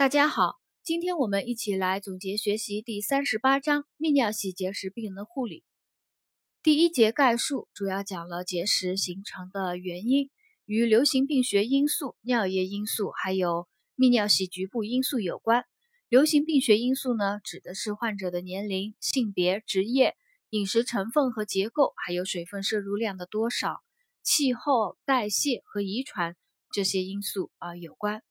大家好，今天我们一起来总结学习第三十八章泌尿系结石病人的护理。第一节概述主要讲了结石形成的原因，与流行病学因素、尿液因素还有泌尿系局部因素有关。流行病学因素呢，指的是患者的年龄、性别、职业、饮食成分和结构，还有水分摄入量的多少、气候、代谢和遗传这些因素啊有关。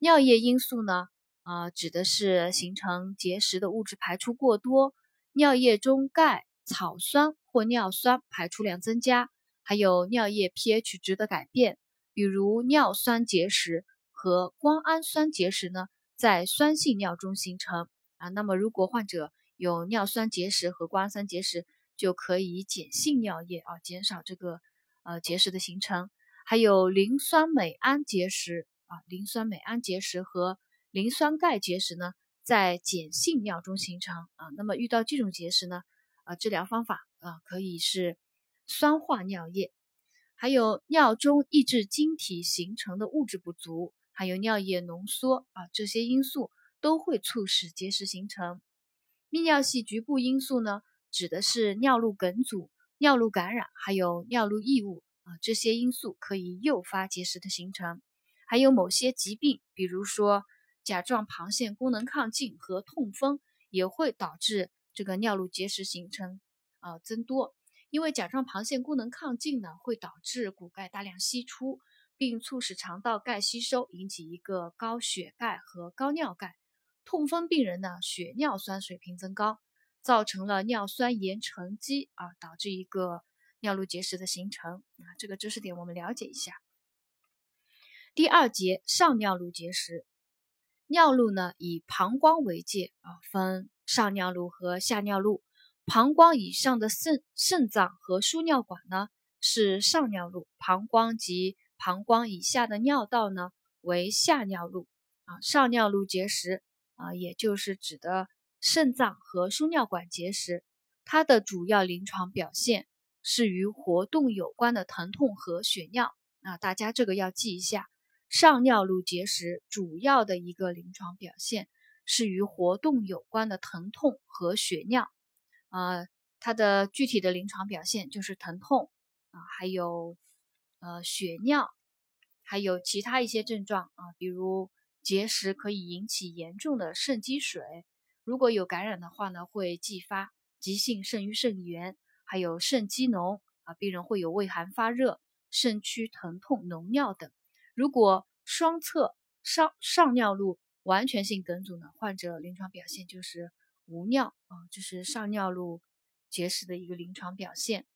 尿液因素呢，啊，指的是形成结石的物质排出过多，尿液中钙、草酸或尿酸排出量增加，还有尿液 pH 值的改变，比如尿酸结石和胱氨酸结石呢，在酸性尿中形成啊。那么，如果患者有尿酸结石和胱氨酸结石，就可以碱性尿液啊，减少这个呃结石的形成，还有磷酸镁胺结石。啊，磷酸镁氨结石和磷酸钙结石呢，在碱性尿中形成啊。那么遇到这种结石呢，啊，治疗方法啊可以是酸化尿液，还有尿中抑制晶体形成的物质不足，还有尿液浓缩啊，这些因素都会促使结石形成。泌尿系局部因素呢，指的是尿路梗阻、尿路感染，还有尿路异物啊，这些因素可以诱发结石的形成。还有某些疾病，比如说甲状旁腺功能亢进和痛风，也会导致这个尿路结石形成呃增多。因为甲状旁腺功能亢进呢，会导致骨钙大量析出，并促使肠道钙吸收，引起一个高血钙和高尿钙。痛风病人呢，血尿酸水平增高，造成了尿酸盐沉积啊，导致一个尿路结石的形成啊。这个知识点我们了解一下。第二节上尿路结石，尿路呢以膀胱为界啊，分上尿路和下尿路。膀胱以上的肾肾脏和输尿管呢是上尿路，膀胱及膀胱以下的尿道呢为下尿路啊。上尿路结石啊，也就是指的肾脏和输尿管结石，它的主要临床表现是与活动有关的疼痛和血尿啊，大家这个要记一下。上尿路结石主要的一个临床表现是与活动有关的疼痛和血尿，呃，它的具体的临床表现就是疼痛啊，还有呃血尿，还有其他一些症状啊，比如结石可以引起严重的肾积水，如果有感染的话呢，会继发急性肾盂肾炎，还有肾积脓啊，病人会有畏寒发热、肾区疼痛、脓尿等。如果双侧上上尿路完全性梗阻呢，患者临床表现就是无尿啊，这是上尿路结石的一个临床表现。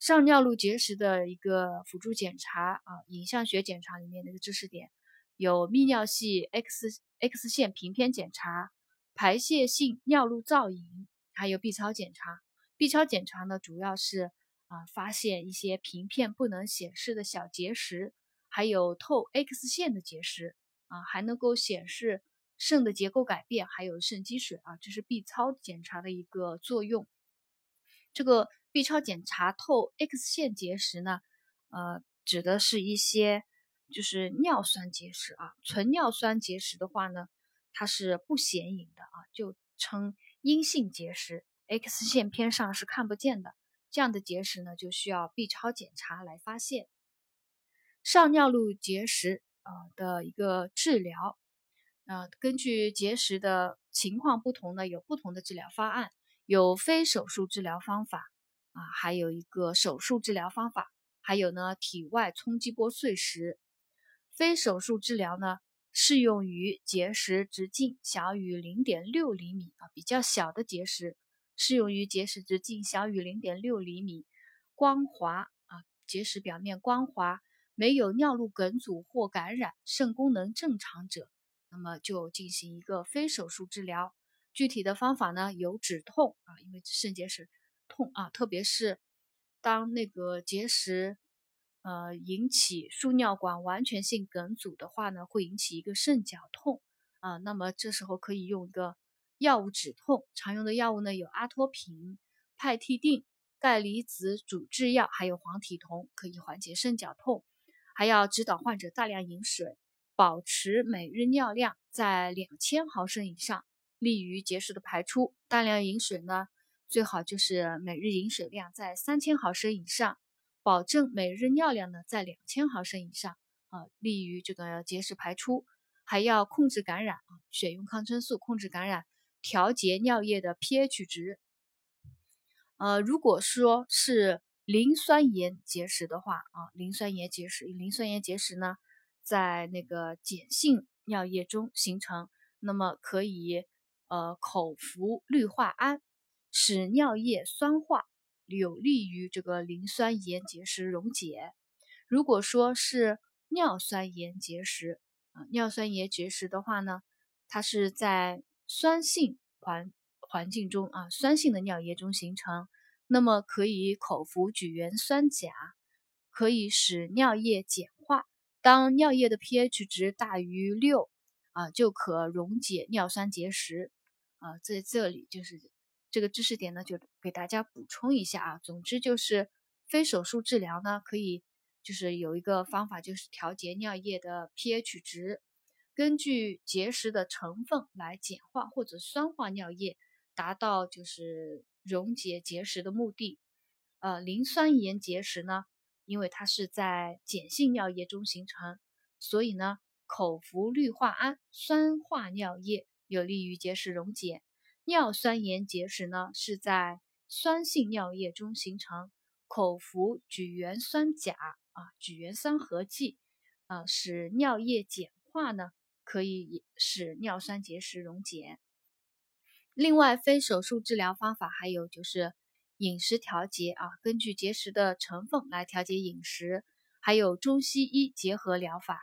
上尿路结石的一个辅助检查啊，影像学检查里面的一个知识点有泌尿系 X X 线平片检查、排泄性尿路造影，还有 B 超检查。B 超检查呢，主要是啊发现一些平片不能显示的小结石。还有透 X 线的结石啊，还能够显示肾的结构改变，还有肾积水啊，这是 B 超检查的一个作用。这个 B 超检查透 X 线结石呢，呃，指的是一些就是尿酸结石啊，纯尿酸结石的话呢，它是不显影的啊，就称阴性结石，X 线片上是看不见的。这样的结石呢，就需要 B 超检查来发现。上尿路结石啊的一个治疗，呃，根据结石的情况不同呢，有不同的治疗方案，有非手术治疗方法啊，还有一个手术治疗方法，还有呢体外冲击波碎石。非手术治疗呢，适用于结石直径小于零点六厘米啊，比较小的结石，适用于结石直径小于零点六厘米，光滑啊，结石表面光滑。没有尿路梗阻或感染，肾功能正常者，那么就进行一个非手术治疗。具体的方法呢，有止痛啊，因为肾结石痛啊，特别是当那个结石呃引起输尿管完全性梗阻的话呢，会引起一个肾绞痛啊。那么这时候可以用一个药物止痛，常用的药物呢有阿托品、派替啶、钙离子阻滞药，还有黄体酮，可以缓解肾绞痛。还要指导患者大量饮水，保持每日尿量在两千毫升以上，利于结石的排出。大量饮水呢，最好就是每日饮水量在三千毫升以上，保证每日尿量呢在两千毫升以上，啊，利于这个结石排出。还要控制感染啊，选用抗生素控制感染，调节尿液的 pH 值。呃，如果说是磷酸盐结石的话啊，磷酸盐结石，磷酸盐结石呢，在那个碱性尿液中形成，那么可以呃口服氯化铵，使尿液酸化，有利于这个磷酸盐结石溶解。如果说是尿酸盐结石，啊，尿酸盐结石的话呢，它是在酸性环环境中啊，酸性的尿液中形成，那么可以口服举元酸钾，可以使尿液碱化。当尿液的 pH 值大于六啊，就可溶解尿酸结石。啊，在这里就是这个知识点呢，就给大家补充一下啊。总之就是非手术治疗呢，可以。就是有一个方法，就是调节尿液的 pH 值，根据结石的成分来碱化或者酸化尿液，达到就是溶解结石的目的。呃，磷酸盐结石呢，因为它是在碱性尿液中形成，所以呢，口服氯化铵酸化尿液，有利于结石溶解。尿酸盐结石呢，是在酸性尿液中形成，口服聚元酸钾。啊，聚元酸合剂，啊，使尿液碱化呢，可以使尿酸结石溶解。另外，非手术治疗方法还有就是饮食调节啊，根据结石的成分来调节饮食，还有中西医结合疗法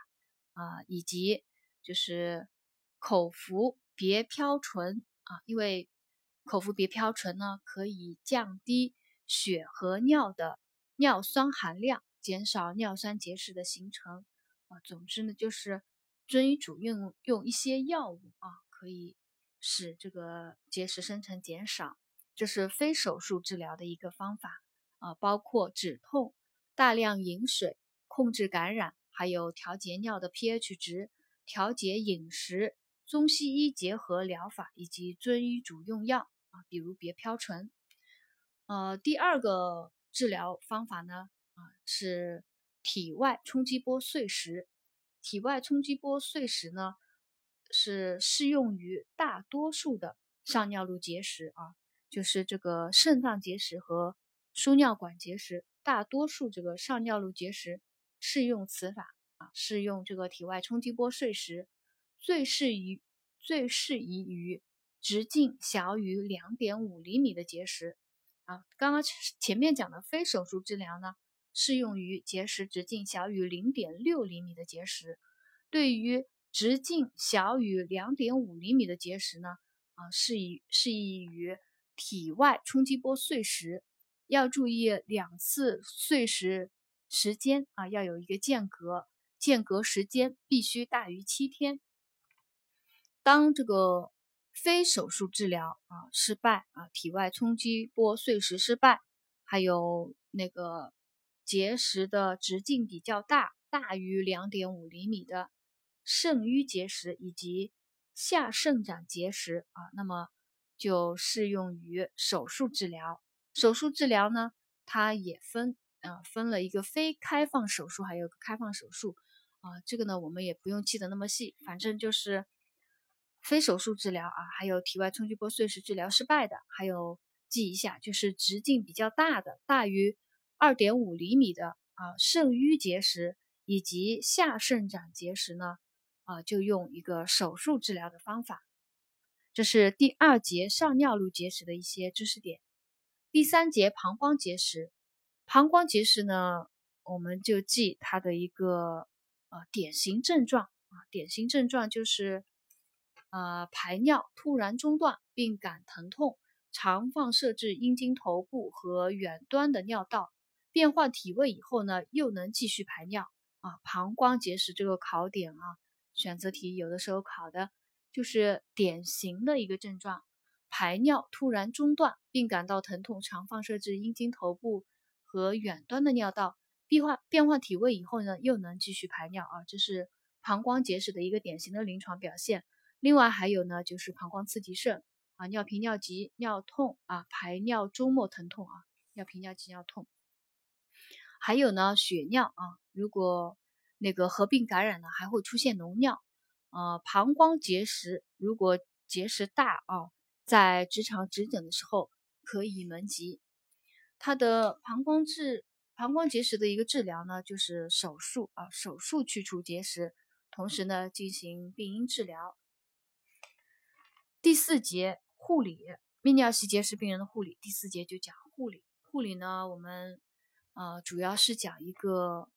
啊，以及就是口服别嘌醇啊，因为口服别嘌醇呢，可以降低血和尿的尿酸含量。减少尿酸结石的形成啊，总之呢，就是遵医嘱用用一些药物啊，可以使这个结石生成减少。这是非手术治疗的一个方法啊，包括止痛、大量饮水、控制感染，还有调节尿的 pH 值、调节饮食、中西医结合疗法以及遵医嘱用药啊，比如别飘醇。呃，第二个治疗方法呢啊？是体外冲击波碎石，体外冲击波碎石呢是适用于大多数的上尿路结石啊，就是这个肾脏结石和输尿管结石，大多数这个上尿路结石适用此法啊，适用这个体外冲击波碎石，最适宜最适宜于直径小于两点五厘米的结石啊。刚刚前面讲的非手术治疗呢。适用于结石直径小于零点六厘米的结石，对于直径小于两点五厘米的结石呢，啊，适宜适宜于体外冲击波碎石，要注意两次碎石时间啊，要有一个间隔，间隔时间必须大于七天。当这个非手术治疗啊失败啊，体外冲击波碎石失败，还有那个。结石的直径比较大，大于两点五厘米的肾盂结石以及下肾长结石啊，那么就适用于手术治疗。手术治疗呢，它也分啊，分了一个非开放手术，还有个开放手术啊。这个呢，我们也不用记得那么细，反正就是非手术治疗啊，还有体外冲击波碎石治疗失败的，还有记一下，就是直径比较大的，大于。二点五厘米的啊肾盂结石以及下肾长结石呢，啊就用一个手术治疗的方法。这是第二节上尿路结石的一些知识点。第三节膀胱结石，膀胱结石呢，我们就记它的一个呃典型症状啊，典型症状就是呃排尿突然中断并感疼痛，常放射至阴茎头部和远端的尿道。变换体位以后呢，又能继续排尿啊。膀胱结石这个考点啊，选择题有的时候考的就是典型的一个症状：排尿突然中断，并感到疼痛，常放射至阴茎头部和远端的尿道。变换变换体位以后呢，又能继续排尿啊。这是膀胱结石的一个典型的临床表现。另外还有呢，就是膀胱刺激肾啊，尿频、尿急、尿痛啊，排尿周末疼痛啊，尿频、尿急、尿痛。还有呢，血尿啊，如果那个合并感染呢，还会出现脓尿。呃，膀胱结石，如果结石大啊，在直肠指诊的时候可以门急。它的膀胱治膀胱结石的一个治疗呢，就是手术啊，手术去除结石，同时呢进行病因治疗。第四节护理，泌尿系结石病人的护理。第四节就讲护理。护理呢，我们呃主要是讲一个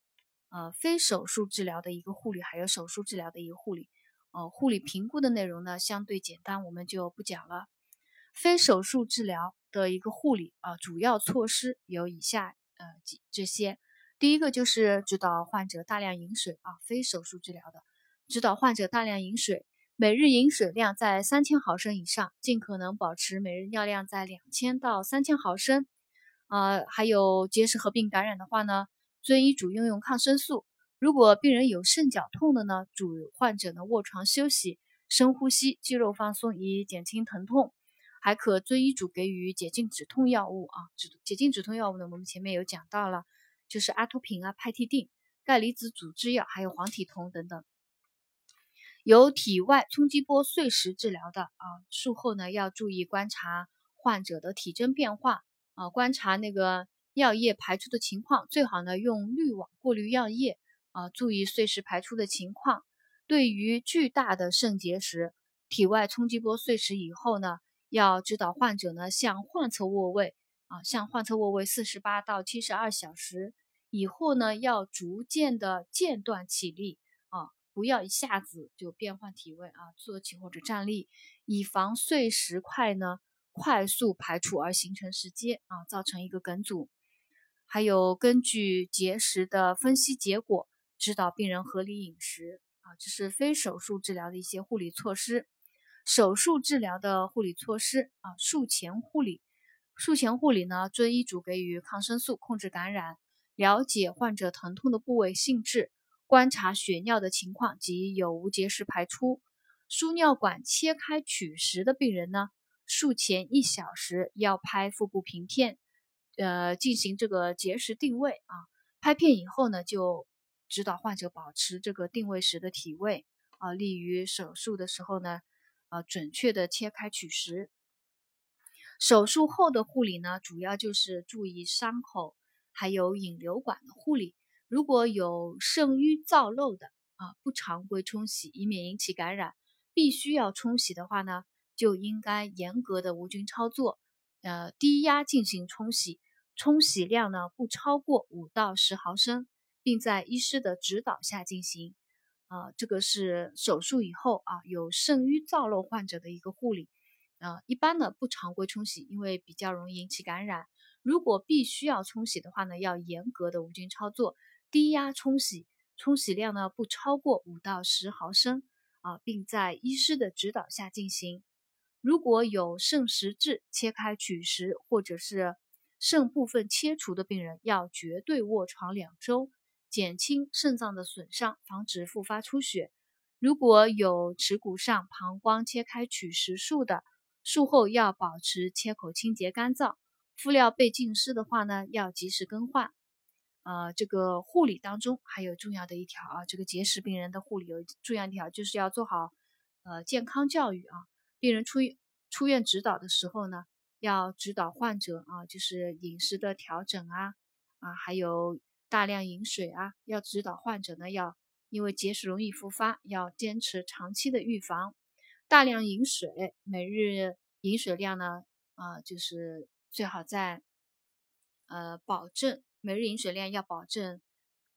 呃非手术治疗的一个护理，还有手术治疗的一个护理。呃，护理评估的内容呢相对简单，我们就不讲了。非手术治疗的一个护理啊，主要措施有以下呃几这些。第一个就是指导患者大量饮水啊，非手术治疗的，指导患者大量饮水。每日饮水量在三千毫升以上，尽可能保持每日尿量在两千到三千毫升。呃，还有结石合并感染的话呢，遵医嘱用用抗生素。如果病人有肾绞痛的呢，主患者呢卧床休息，深呼吸，肌肉放松，以减轻疼痛。还可遵医嘱给予解痉止痛药物啊，止解痉止痛药物呢，我们前面有讲到了，就是阿托品啊、派替啶、钙离子阻滞药，还有黄体酮等等。有体外冲击波碎石治疗的啊，术后呢要注意观察患者的体征变化啊，观察那个尿液排出的情况，最好呢用滤网过滤尿液啊，注意碎石排出的情况。对于巨大的肾结石，体外冲击波碎石以后呢，要指导患者呢向患侧卧位啊，向患侧卧位四十八到七十二小时以后呢，要逐渐的间断起立啊。不要一下子就变换体位啊，坐起或者站立，以防碎石块呢快速排出而形成石阶啊，造成一个梗阻。还有根据结石的分析结果，指导病人合理饮食啊，这是非手术治疗的一些护理措施。手术治疗的护理措施啊，术前护理，术前护理呢，遵医嘱给予抗生素控制感染，了解患者疼痛的部位性质。观察血尿的情况及有无结石排出。输尿管切开取石的病人呢，术前一小时要拍腹部平片，呃，进行这个结石定位啊。拍片以后呢，就指导患者保持这个定位时的体位啊，利于手术的时候呢，啊，准确的切开取石。手术后的护理呢，主要就是注意伤口还有引流管的护理。如果有肾盂造漏的啊，不常规冲洗，以免引起感染。必须要冲洗的话呢，就应该严格的无菌操作，呃，低压进行冲洗，冲洗量呢不超过五到十毫升，并在医师的指导下进行。啊，这个是手术以后啊，有肾盂造瘘患者的一个护理。啊，一般呢不常规冲洗，因为比较容易引起感染。如果必须要冲洗的话呢，要严格的无菌操作。低压冲洗，冲洗量呢不超过五到十毫升啊，并在医师的指导下进行。如果有肾实质切开取石或者是肾部分切除的病人，要绝对卧床两周，减轻肾脏的损伤，防止复发出血。如果有耻骨上膀胱切开取石术的，术后要保持切口清洁干燥，敷料被浸湿的话呢，要及时更换。呃，这个护理当中还有重要的一条啊，这个结石病人的护理有重要一条，就是要做好呃健康教育啊。病人出出院指导的时候呢，要指导患者啊，就是饮食的调整啊啊，还有大量饮水啊，要指导患者呢，要因为结石容易复发，要坚持长期的预防，大量饮水，每日饮水量呢啊，就是最好在呃保证。每日饮水量要保证，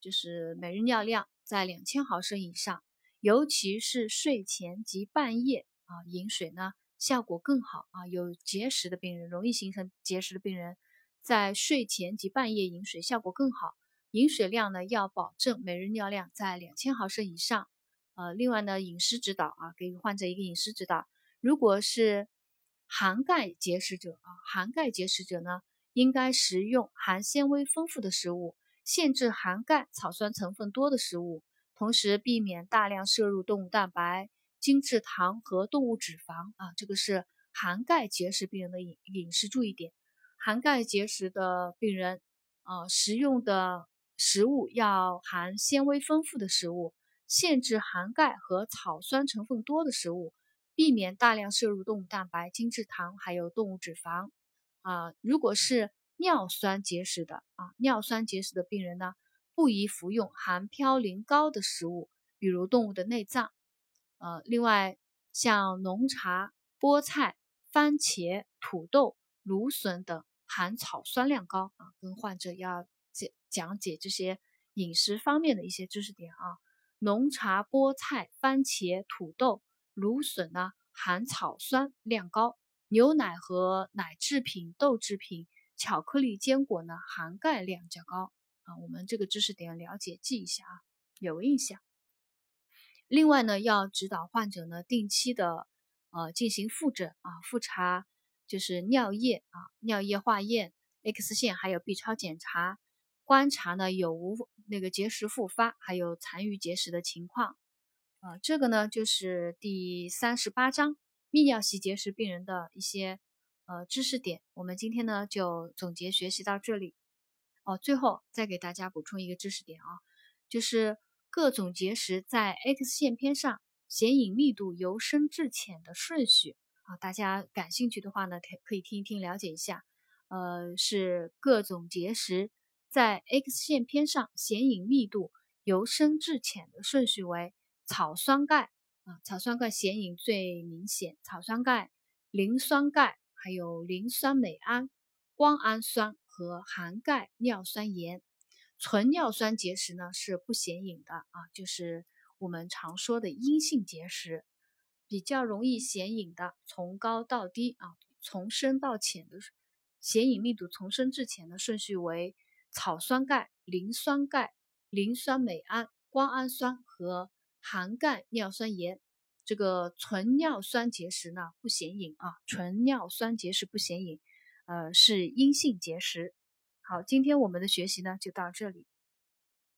就是每日尿量在两千毫升以上，尤其是睡前及半夜啊，饮水呢效果更好啊。有结石的病人，容易形成结石的病人，在睡前及半夜饮水效果更好。饮水量呢要保证每日尿量在两千毫升以上。呃，另外呢，饮食指导啊，给予患者一个饮食指导。如果是含钙结石者啊，含钙结石者呢？应该食用含纤维丰富的食物，限制含钙、草酸成分多的食物，同时避免大量摄入动物蛋白、精制糖和动物脂肪啊，这个是含钙结石病人的饮饮食注意点。含钙结石的病人，啊，食用的食物要含纤维丰富的食物，限制含钙和草酸成分多的食物，避免大量摄入动物蛋白、精制糖还有动物脂肪。啊，如果是尿酸结石的啊，尿酸结石的病人呢，不宜服用含嘌呤高的食物，比如动物的内脏。呃，另外像浓茶、菠菜、番茄、土豆、芦笋等含草酸量高啊，跟患者要讲讲解这些饮食方面的一些知识点啊。浓茶、菠菜、番茄、土豆、芦笋呢，含草酸量高。牛奶和奶制品、豆制品、巧克力、坚果呢，含钙量较高啊。我们这个知识点了解记一下啊，有印象。另外呢，要指导患者呢定期的呃进行复诊啊，复查就是尿液啊、尿液化验、X 线还有 B 超检查，观察呢有无那个结石复发，还有残余结石的情况啊。这个呢就是第三十八章。泌尿系结石病人的一些呃知识点，我们今天呢就总结学习到这里。哦，最后再给大家补充一个知识点啊，就是各种结石在 X 线片上显影密度由深至浅的顺序啊，大家感兴趣的话呢，可可以听一听了解一下。呃，是各种结石在 X 线片上显影密度由深至浅的顺序为草酸钙。啊，草酸钙显影最明显，草酸钙、磷酸钙，还有磷酸镁胺、胱氨酸和含钙尿酸盐。纯尿酸结石呢是不显影的啊，就是我们常说的阴性结石。比较容易显影的，从高到低啊，从深到浅的显影密度从深至浅的顺序为草酸钙、磷酸钙、磷酸镁胺、胱氨酸和。含钙尿酸盐，这个纯尿酸结石呢不显影啊，纯尿酸结石不显影，呃是阴性结石。好，今天我们的学习呢就到这里。